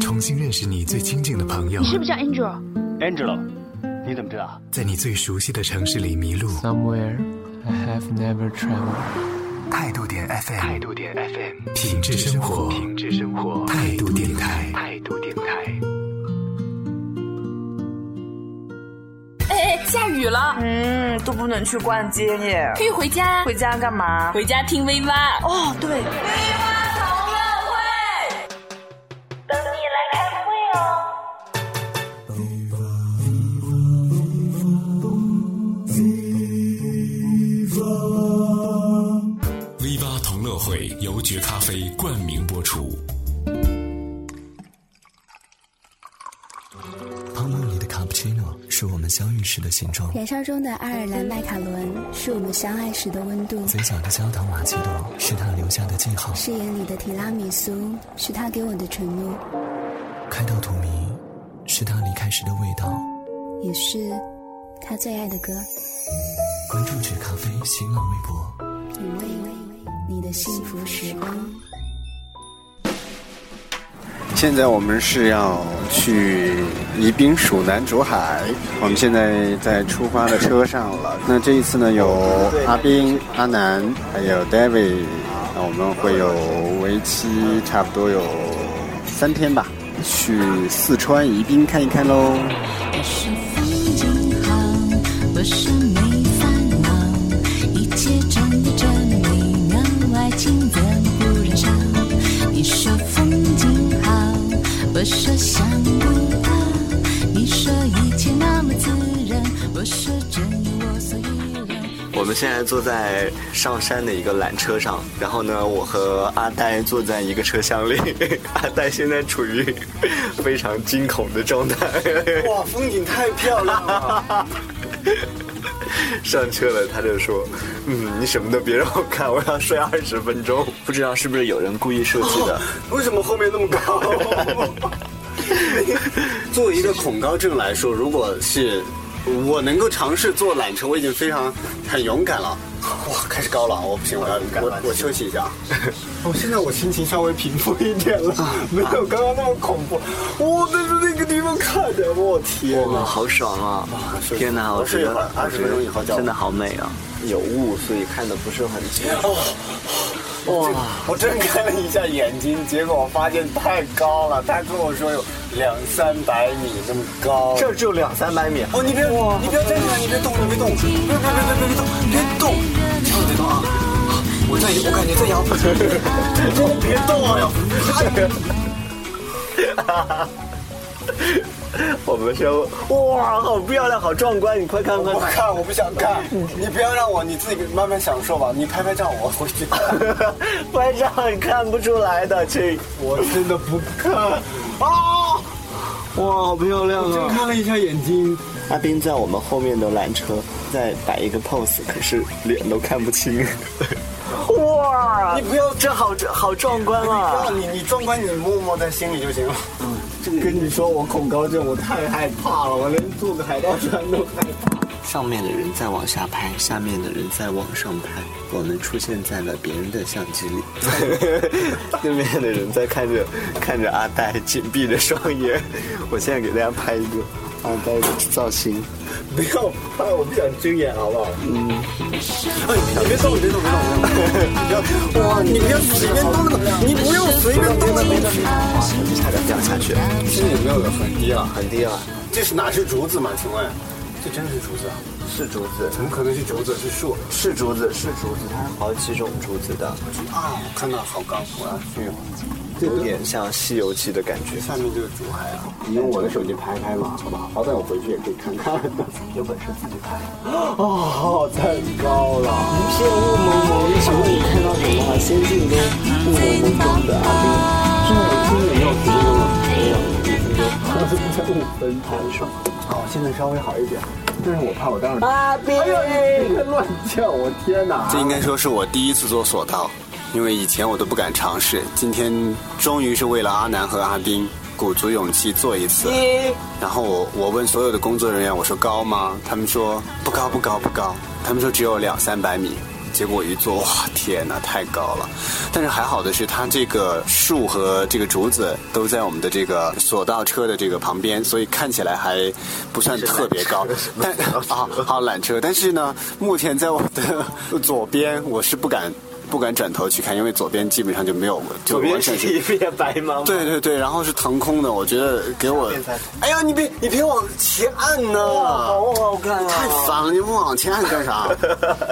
重新认识你最亲近的朋友。你是不是叫 Angel？Angelo，你怎么知道？在你最熟悉的城市里迷路。Somewhere I have never traveled。态度点 FM，态度点 FM，品质生活，品质生活，态度电台，态度电台。哎哎，下雨了，嗯，都不能去逛街耶。可以回家。回家干嘛？回家听 V 八。哦，对。V 八啡冠名播出。泡沫里的卡布奇诺是我们相遇时的形状，燃烧中的爱尔兰麦卡伦是我们相爱时的温度，嘴角的焦糖玛奇朵是他留下的记号，誓言里的提拉米苏是他给我的承诺，开到荼蘼是他离开时的味道，也是他最爱的歌。关注绝咖啡新浪微博，品味你的幸福时光。现在我们是要去宜宾蜀南竹海，我们现在在出发的车上了。那这一次呢，有阿斌、阿南，还有 David，那我们会有为期差不多有三天吧，去四川宜宾看一看喽。我是风景好，我是没我说想不到，你说一切那么自然，我说真有我所以然。我们现在坐在上山的一个缆车上，然后呢，我和阿呆坐在一个车厢里。阿呆现在处于非常惊恐的状态。哇，风景太漂亮了！上车了，他就说：“嗯，你什么都别让我看，我要睡二十分钟。”不知道是不是有人故意设计的？为什么后面那么高？作为一个恐高症来说，如果是我能够尝试坐缆车，我已经非常很勇敢了。哇，开始高了，我不行，我要我我休息一下。哦，现在我心情稍微平复一点了，没有刚刚那么恐怖。我在那个地方看着，我天哇，好爽啊！天哪，我睡一会儿，二十分钟以后真的好美啊！有雾，所以看的不是很清。哦，哇！我睁开了一下眼睛，结果我发现太高了。他跟我说有两三百米那么高，这只有两三百米。哦，你别，你不要站起来，你别动，你别动，别别别别别别动，别动，千万别动啊！我在，我感觉在摇，别动啊！要。我们说哇，好漂亮，好壮观！你快看快我看，我不想看。你不要让我，你自己慢慢享受吧。你拍拍照，我回去看。拍照你看不出来的，亲。我真的不看。啊！哇，好漂亮啊！睁开了一下眼睛。阿斌在我们后面的缆车在摆一个 pose，可是脸都看不清。哇！你不要，这好这好壮观啊！你你壮观，你默默在心里就行了。嗯，跟你说，我恐高症，我太害怕了，我连坐个海盗船都害怕。上面的人在往下拍，下面的人在往上拍，我们出现在了别人的相机里。对面的人在看着看着阿呆紧闭着双眼。我现在给大家拍一个阿呆的造型。不要拍，我不想睁眼，好不好？嗯。哎，你别动，别动，别动，别动！哇，你不要随便动那个，你不要随便动那个。哇，差点掉下去。现在有没有很低了？很低了。这是哪是竹子吗？请问？这真的是竹子啊？是竹子？怎么可能是竹子？是树？是竹子，是竹子，它好几种竹子的。啊，我看到好高，我要去。有点像《西游记》的感觉。下面这个竹海啊，你用我的手机拍拍嘛，好不好？好歹我回去也可以看看。有本事自己拍。哦，太高了！一片雾蒙蒙，请问你看到什么？仙境中雾蒙蒙中的阿斌，这今年要十分钟了，没有五分钟，才五分拍手。好，现在稍微好一点。但是我怕我当时阿斌，哎呦，乱叫，我天哪！这应该说是我第一次做索道。因为以前我都不敢尝试，今天终于是为了阿南和阿丁鼓足勇气做一次。然后我我问所有的工作人员，我说高吗？他们说不高不高不高，他们说只有两三百米。结果一坐，哇，天哪，太高了！但是还好的是，它这个树和这个竹子都在我们的这个索道车的这个旁边，所以看起来还不算特别高。但 啊，好缆车，但是呢，目前在我的左边，我是不敢。不敢转头去看，因为左边基本上就没有，就完全是一片白茫茫。对对对，然后是腾空的，我觉得给我，哎呀，你别你别往前按呢，好好看啊！太烦了，你不往前按干啥？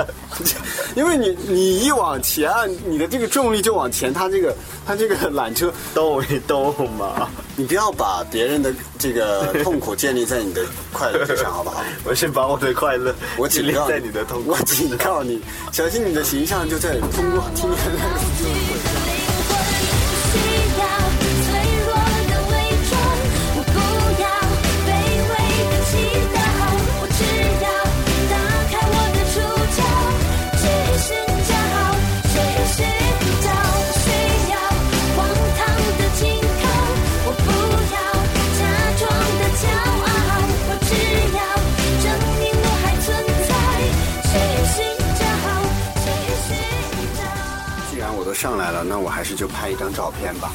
因为你你一往前按，你的这个重力就往前，它这个它这个缆车动一动嘛。你不要把别人的这个 痛苦建立在你的快乐之上，好不好？我先把我的快乐我警告建立在你的痛苦我。警告你，小心你的形象就在通我听见了。上来了，那我还是就拍一张照片吧，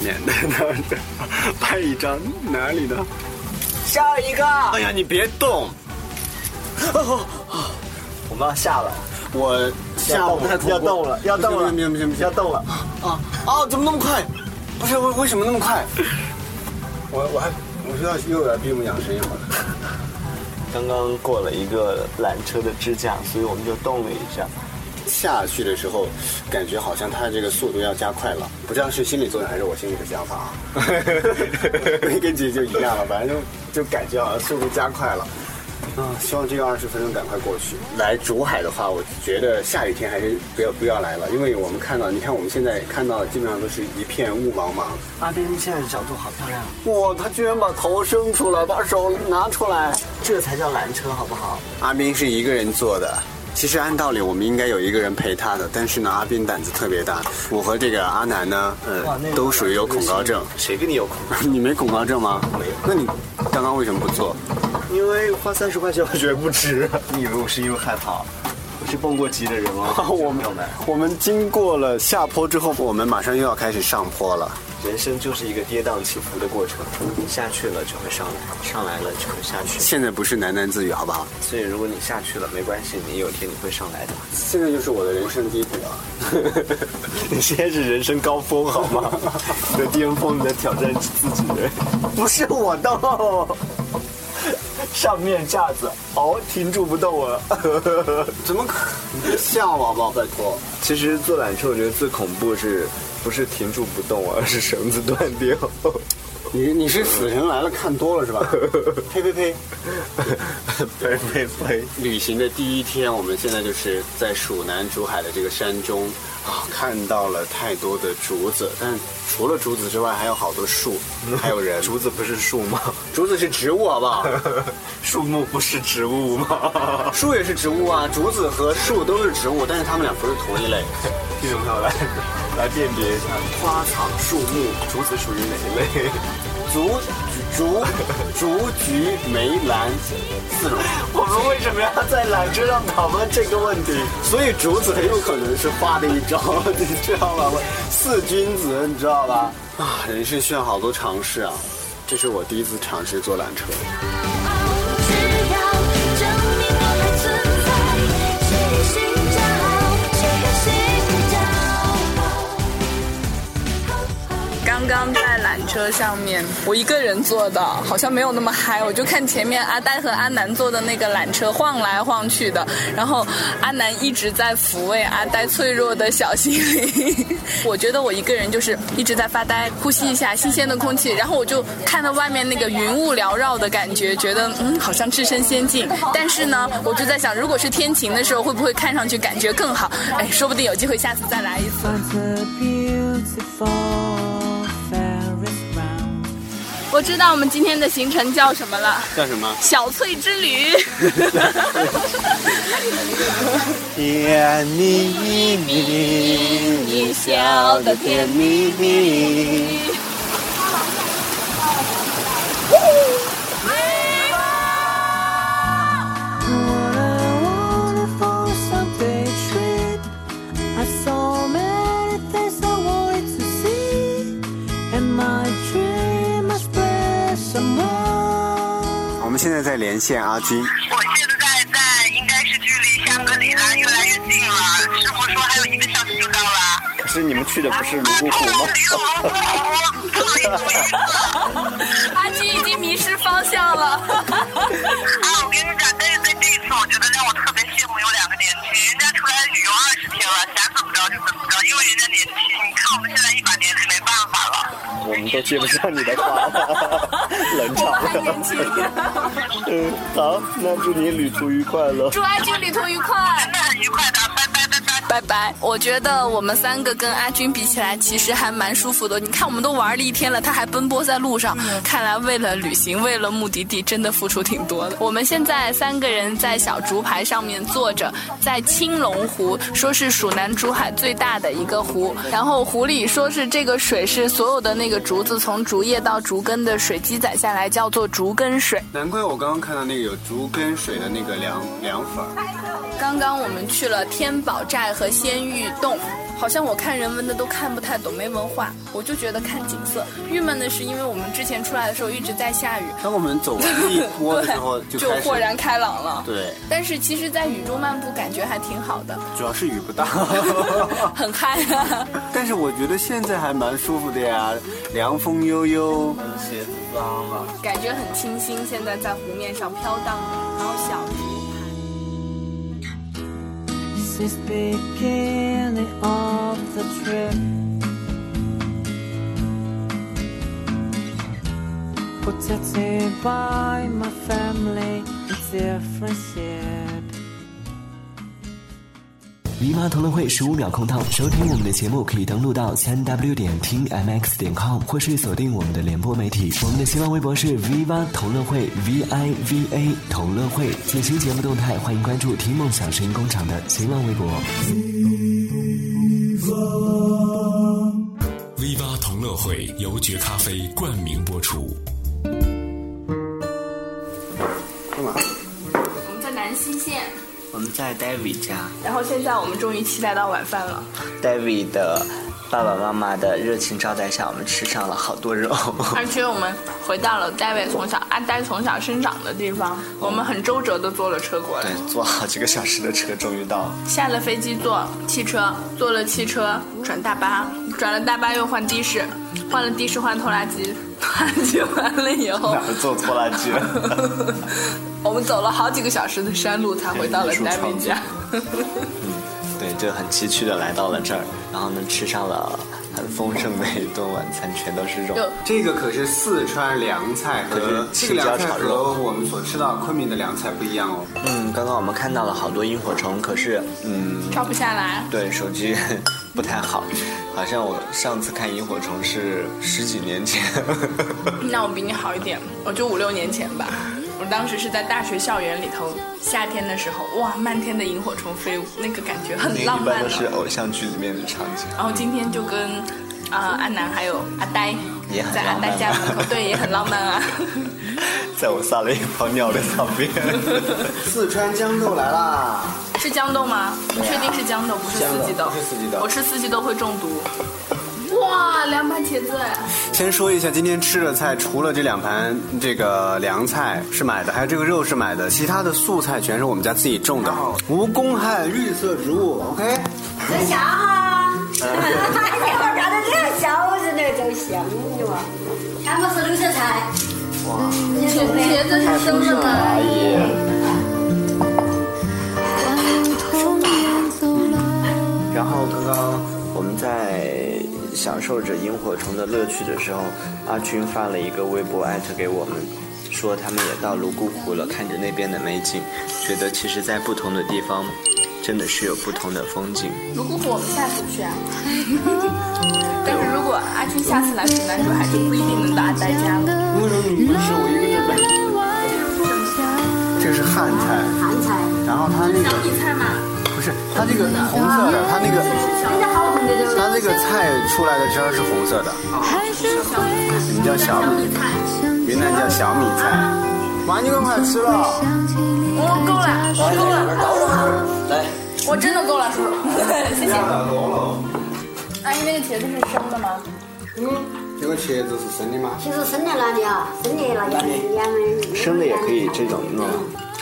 免得 那拍一张哪里呢？下一个，哎呀，你别动，哦我们要下了，我下午太要动了，要动了，不行不行不行，要动了。啊啊！怎么那么快？不是为为什么那么快？我我还我是要又要闭目养神一会儿。刚刚过了一个缆车的支架，所以我们就动了一下。下去的时候，感觉好像它这个速度要加快了，不知道是心理作用还是我心里的想法啊。跟姐就一样了，反正就就感觉好像速度加快了。啊，希望这个二十分钟赶快过去。来竹海的话，我觉得下雨天还是不要不要来了，因为我们看到，你看我们现在看到，基本上都是一片雾茫茫。阿斌现在的角度好漂亮，哇，他居然把头伸出来，把手拿出来。这才叫缆车，好不好？阿斌是一个人坐的。其实按道理我们应该有一个人陪他的，但是呢，阿斌胆子特别大。我和这个阿南呢，呃，都属于有恐高症。谁跟你有恐高？你没恐高症吗？没有。那你刚刚为什么不做？因为花三十块钱我觉得不值。你以为我是因为害怕？我是蹦过极的人吗？我们我们经过了下坡之后，我们马上又要开始上坡了。人生就是一个跌宕起伏的过程，下去了就会上来，上来了就会下去。现在不是喃喃自语，好不好？所以如果你下去了，没关系，你有一天你会上来的。现在就是我的人生低谷啊！你现在是人生高峰好吗？你的巅峰，你在挑战自己。不是我动，上面架子哦，停住不动了。怎么可？你别吓我好不好？拜托。其实坐缆车，我觉得最恐怖是不是停住不动，而是绳子断掉。你你是死神来了看多了是吧？呸 呸呸！呸呸呸！旅行的第一天，我们现在就是在蜀南竹海的这个山中啊，看到了太多的竹子，但除了竹子之外，还有好多树，还有人。竹子不是树吗？竹子是植物，好不好？树木不是植物吗？树也是植物啊，竹子和树都是植物，但是它们俩不是同一类。听众朋友来来辨别一下，花草树木，竹子属于哪一类？竹、竹、竹、菊、梅、兰四种。我们为什么要在缆车上讨论这个问题？所以竹子很有可能是花的一招，你知道吗？四君子，你知道吧？啊，人生需要好多尝试啊！这是我第一次尝试坐缆车。刚刚在缆车上面，我一个人坐的，好像没有那么嗨。我就看前面阿呆和阿南坐的那个缆车晃来晃去的，然后阿南一直在抚慰阿呆脆弱的小心灵。我觉得我一个人就是一直在发呆，呼吸一下新鲜的空气，然后我就看到外面那个云雾缭绕的感觉，觉得嗯好像置身仙境。但是呢，我就在想，如果是天晴的时候，会不会看上去感觉更好？哎，说不定有机会下次再来一次。我知道我们今天的行程叫什么了，叫什么？小翠之旅。甜蜜蜜，你笑得甜蜜蜜。现在在连线阿军。我现在在应该是距离香格里拉越来越近了，师傅说还有一个小时就到了。可是你们去的不是泸沽湖吗？阿军已经迷失方向了。啊，我跟你讲，但是在这一次，我觉得让我特别羡慕有两个年轻人，人家出来旅游二十天了，想怎么着就怎么着，因为人家年轻。你看我们现在一把年纪。我们都接不上你的话了，冷场了。嗯，好，那祝你旅途愉快了。祝阿俊旅途愉快，真的很愉快的，拜拜拜拜。我觉得我们三个跟阿军比起来，其实还蛮舒服的。你看，我们都玩了一天了，他还奔波在路上。看来为了旅行，为了目的地，真的付出挺多的。我们现在三个人在小竹排上面坐着，在青龙湖，说是蜀南竹海最大的一个湖。然后湖里说是这个水是所有的那个竹子从竹叶到竹根的水积攒下来，叫做竹根水。难怪我刚刚看到那个有竹根水的那个凉凉粉儿。刚刚我们去了天宝寨和仙玉洞，好像我看人文的都看不太懂，没文化，我就觉得看景色。郁闷的是，因为我们之前出来的时候一直在下雨，当我们走完那一波的时候，就就豁然开朗了。对，但是其实，在雨中漫步感觉还挺好的，主要是雨不大，很嗨啊！但是我觉得现在还蛮舒服的呀，凉风悠悠。鞋子脏了。感觉很清新。现在在湖面上飘荡，然后小 since beginning of the trip. Protected by my family it's different friendship. 迷妈同乐会十五秒空档，收听我们的节目可以登录到三 w 点听 mx 点 com，或是锁定我们的联播媒体。我们的新浪微博是 v 八同乐会 v i v a 同乐会。最新节目动态，欢迎关注听梦想声音工厂的新浪微博。V 八同乐会由绝咖啡冠名播出。我们在 David 家然后现在我们终于期待到晚饭了。，David 的爸爸妈妈的热情招待下，我们吃上了好多肉。而且我们回到了戴维从小阿呆从小生长的地方，我们很周折的坐了车过来。对，坐好几个小时的车，终于到了。下了飞机坐汽车，坐了汽车转大巴，转了大巴又换的士，换了的士换拖拉机，拖拉机完了以后坐拖拉机了？我们走了好几个小时的山路才回到了戴维家。对，就很崎岖的来到了这儿，然后呢，吃上了很丰盛的一顿晚餐，全都是肉。这个可是四川凉菜，和这个凉菜青椒炒肉和我们所吃到昆明的凉菜不一样哦。嗯，刚刚我们看到了好多萤火虫，可是嗯，照不下来。对手机不太好，好像我上次看萤火虫是十几年前。那我比你好一点，我就五六年前吧。我当时是在大学校园里头，夏天的时候，哇，漫天的萤火虫飞舞，那个感觉很浪漫一般都是。偶像剧里面的场景。然后今天就跟啊、阿南还有阿呆在阿呆家门口，对，也很浪漫啊。在我撒了一泡尿的旁边。四川豇豆来啦！是豇豆吗？你确定是豇豆，不是四季豆？不是四季豆我吃四季豆会中毒。哇，凉拌茄子哎！先说一下今天吃的菜，除了这两盘这个凉菜是买的，还有这个肉是买的，其他的素菜全是我们家自己种的，无公害绿色植物。OK，这香哈！你看看到这个小子那真香的哇！全部是绿色菜。哇！茄茄子是生的吗？哎呀！然后刚刚我们在享受着萤火虫的乐趣的时候，阿军发了一个微博艾特给我们，说他们也到泸沽湖了，看着那边的美景，觉得其实在不同的地方，真的是有不同的风景。泸沽湖我们下次去啊。但是如果阿军下次来蜀南竹海，就不一定能到阿呆家了。为什么你不吃我一个人来？这个是汉菜，汉菜。然后它那个小米菜嘛，不是它这个红色的，它那个。它那个菜出来的汁儿是红色的，你们叫小米菜，云南叫小米菜。妈，你赶快吃了。我够了，我够了，来，我真的够了，叔叔，谢谢。阿姨，那个茄子是生的吗？嗯，这个茄子是生的吗？其实生的哪里啊，生的那盐盐味。生的也可以这种弄。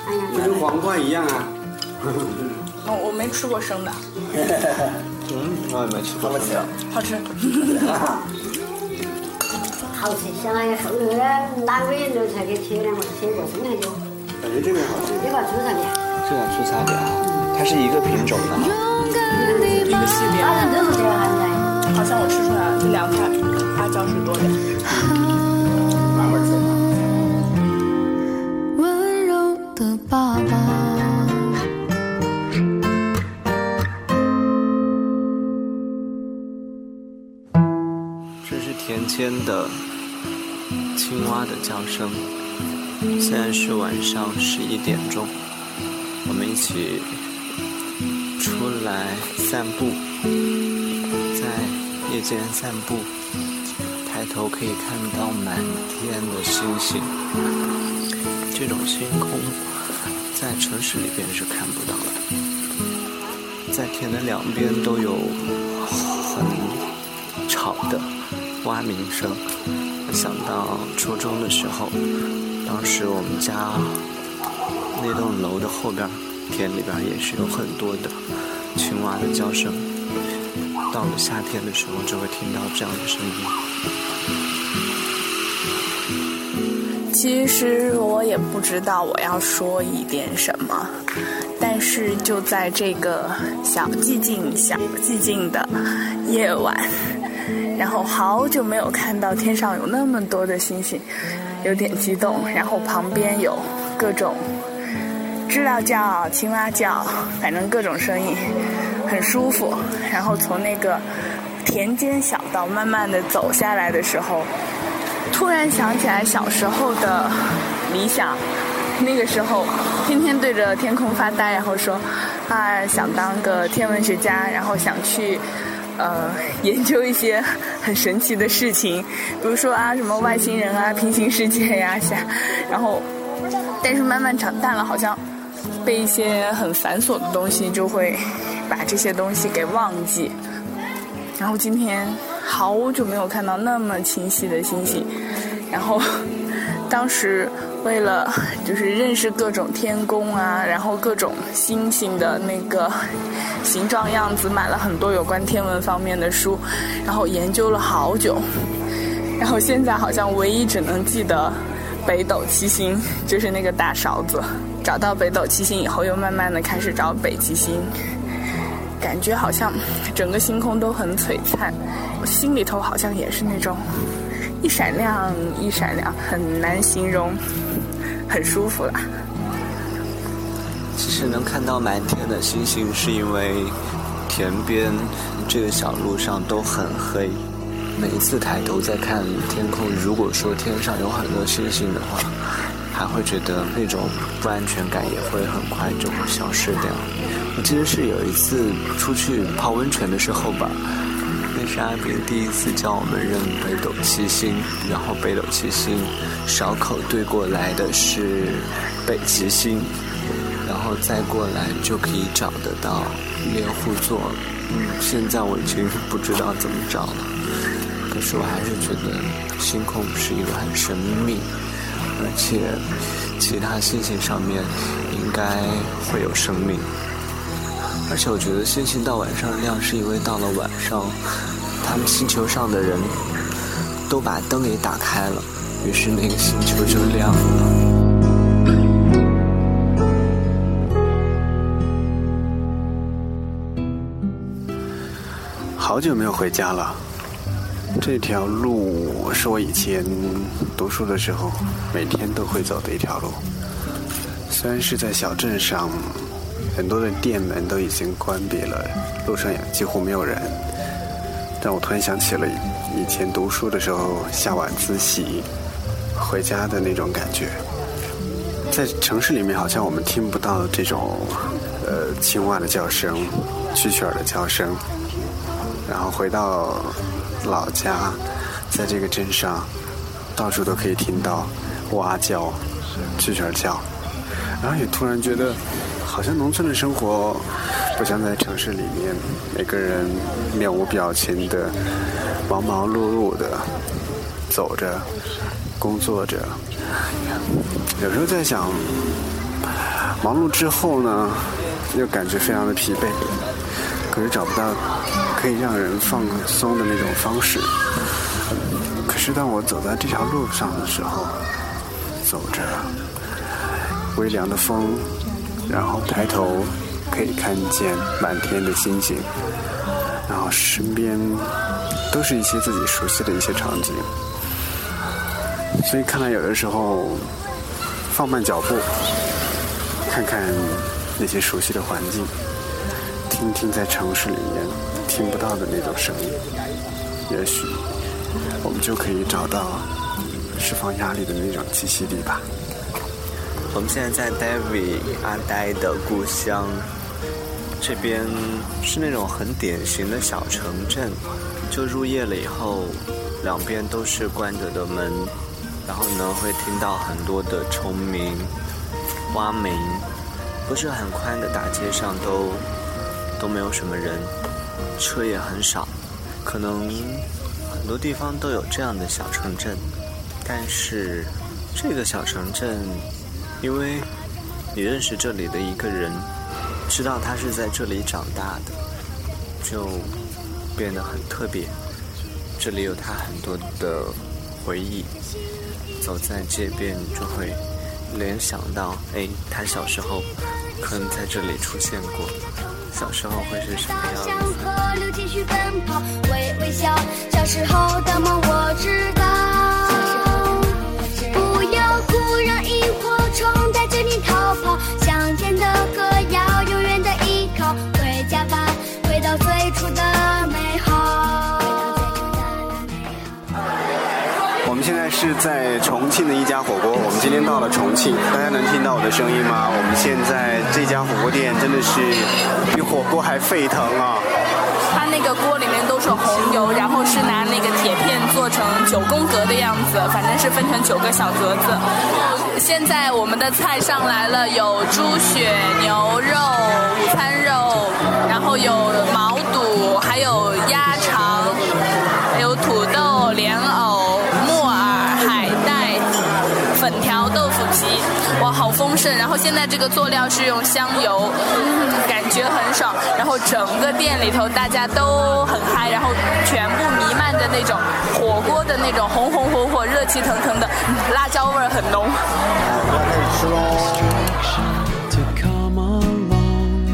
哎呀，就跟黄瓜一样啊。我，我没吃过生的，嗯，我也没吃过。好吃。好吃，相当于后头的哪个人都才给切两个，切过生的就。感觉这个好吃。这个出差的。这个出差的，它是一个品种的。一个系列。大人都是这样子。好像我吃出来了，这凉菜辣椒是多点。叫声。现在是晚上十一点钟，我们一起出来散步，在夜间散步，抬头可以看到满天的星星。这种星空在城市里边是看不到的，在田的两边都有很吵的蛙鸣声。想到初中的时候，当时我们家那栋楼的后边田里边也是有很多的青蛙的叫声。到了夏天的时候，就会听到这样的声音。其实我也不知道我要说一点什么，但是就在这个小寂静、小寂静的夜晚，然后好久没有看到天上有那么多的星星，有点激动。然后旁边有各种知了叫、青蛙叫，反正各种声音，很舒服。然后从那个田间小道慢慢的走下来的时候。突然想起来小时候的理想，那个时候天天对着天空发呆，然后说啊想当个天文学家，然后想去呃研究一些很神奇的事情，比如说啊什么外星人啊、平行世界呀啥，然后但是慢慢长大了，好像被一些很繁琐的东西就会把这些东西给忘记，然后今天。好久没有看到那么清晰的星星，然后当时为了就是认识各种天宫啊，然后各种星星的那个 形状样子，买了很多有关天文方面的书，然后研究了好久，然后现在好像唯一只能记得北斗七星，就是那个大勺子。找到北斗七星以后，又慢慢的开始找北极星。感觉好像整个星空都很璀璨，心里头好像也是那种一闪亮一闪亮，很难形容，很舒服啦。其实能看到满天的星星，是因为田边这个小路上都很黑。每一次抬头再看天空，如果说天上有很多星星的话，还会觉得那种不安全感也会很快就会消失掉。我记得是有一次出去泡温泉的时候吧，是阿炳第一次教我们认北斗七星，然后北斗七星勺口对过来的是北极星，然后再过来就可以找得到猎户座。嗯，现在我已经不知道怎么找了，可是我还是觉得星空是一个很神秘，而且其他星星上面应该会有生命。而且我觉得星星到晚上亮，是因为到了晚上，他们星球上的人都把灯给打开了，于是那个星球就亮了。好久没有回家了。这条路是我以前读书的时候每天都会走的一条路，虽然是在小镇上。很多的店门都已经关闭了，路上也几乎没有人。但我突然想起了以前读书的时候，下晚自习回家的那种感觉。在城市里面，好像我们听不到这种呃青蛙的叫声、蛐蛐儿的叫声。然后回到老家，在这个镇上，到处都可以听到蛙叫、蛐蛐儿叫。然后也突然觉得。好像农村的生活不像在城市里面，每个人面无表情的、忙忙碌碌的，走着，工作着，有时候在想，忙碌之后呢，又感觉非常的疲惫，可是找不到可以让人放松的那种方式。可是当我走在这条路上的时候，走着，微凉的风，然后抬头可以看见满天的星星，然后身边都是一些自己熟悉的一些场景，所以看来有的时候放慢脚步，看看那些熟悉的环境，听听在城市里面听不到的那种声音，也许我们就可以找到释放压力的那种栖息地吧。我们现在在 David 阿呆的故乡，这边是那种很典型的小城镇。就入夜了以后，两边都是关着的门，然后呢会听到很多的虫鸣、蛙鸣。不是很宽的大街上都都没有什么人，车也很少。可能很多地方都有这样的小城镇，但是这个小城镇。因为你认识这里的一个人，知道他是在这里长大的，就变得很特别。这里有他很多的回忆，走在街边就会联想到，哎，他小时候可能在这里出现过，小时候会是什么样子？在重庆的一家火锅，我们今天到了重庆，大家能听到我的声音吗？我们现在这家火锅店真的是比火锅还沸腾啊！它那个锅里面都是红油，然后是拿那个铁片做成九宫格的样子，反正是分成九个小格子。现在我们的菜上来了，有猪血、牛肉、午餐肉，然后有毛盛！然后现在这个佐料是用香油，嗯，感觉很爽。然后整个店里头大家都很嗨，然后全部弥漫着那种火锅的那种红红火火、热气腾腾的，辣椒味儿很浓。吃喽。to come along.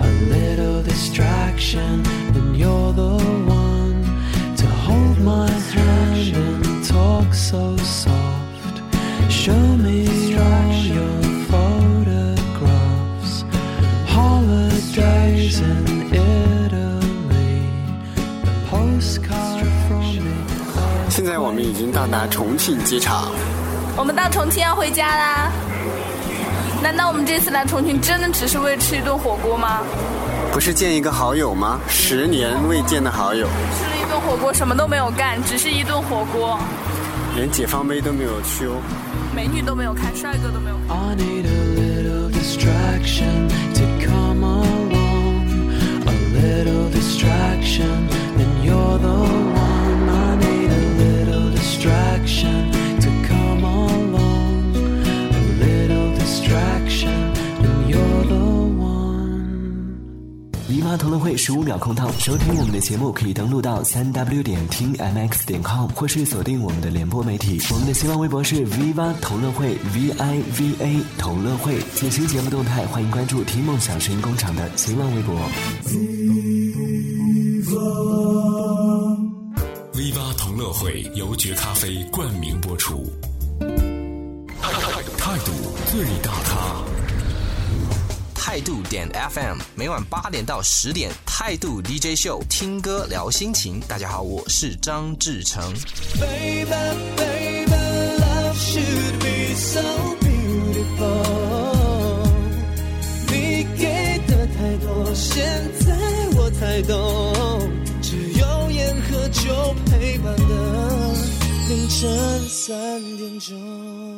A little distraction, and you're the one to hold my hand and talk so soft. Show me 在我们已经到达重庆机场，我们到重庆要回家啦。难道我们这次来重庆真的只是为了吃一顿火锅吗？不是见一个好友吗？十年未见的好友，吃了一顿火锅，什么都没有干，只是一顿火锅，连解放碑都没有去哦。美女都没有看，帅哥都没有看。I need a little distraction to come along. A little distraction, and you're the distraction to come along. A little distraction, and you're the one. V 妈同乐会十五秒空档，收听我们的节目可以登录到三 w 点听 mx 点 com，或是锁定我们的联播媒体。我们的新浪微博是 V 妈同乐会 V I V A 同乐会。最新节目动态，欢迎关注听梦想声音工厂的新浪微博。会由绝咖啡冠名播出，态度最大咖。态度点 FM 每晚八点到十点，态度 DJ 秀，听歌聊心情。大家好，我是张志成。Baby, baby, love should be so beautiful. 你给的太多，现在我才懂，凌晨三点钟。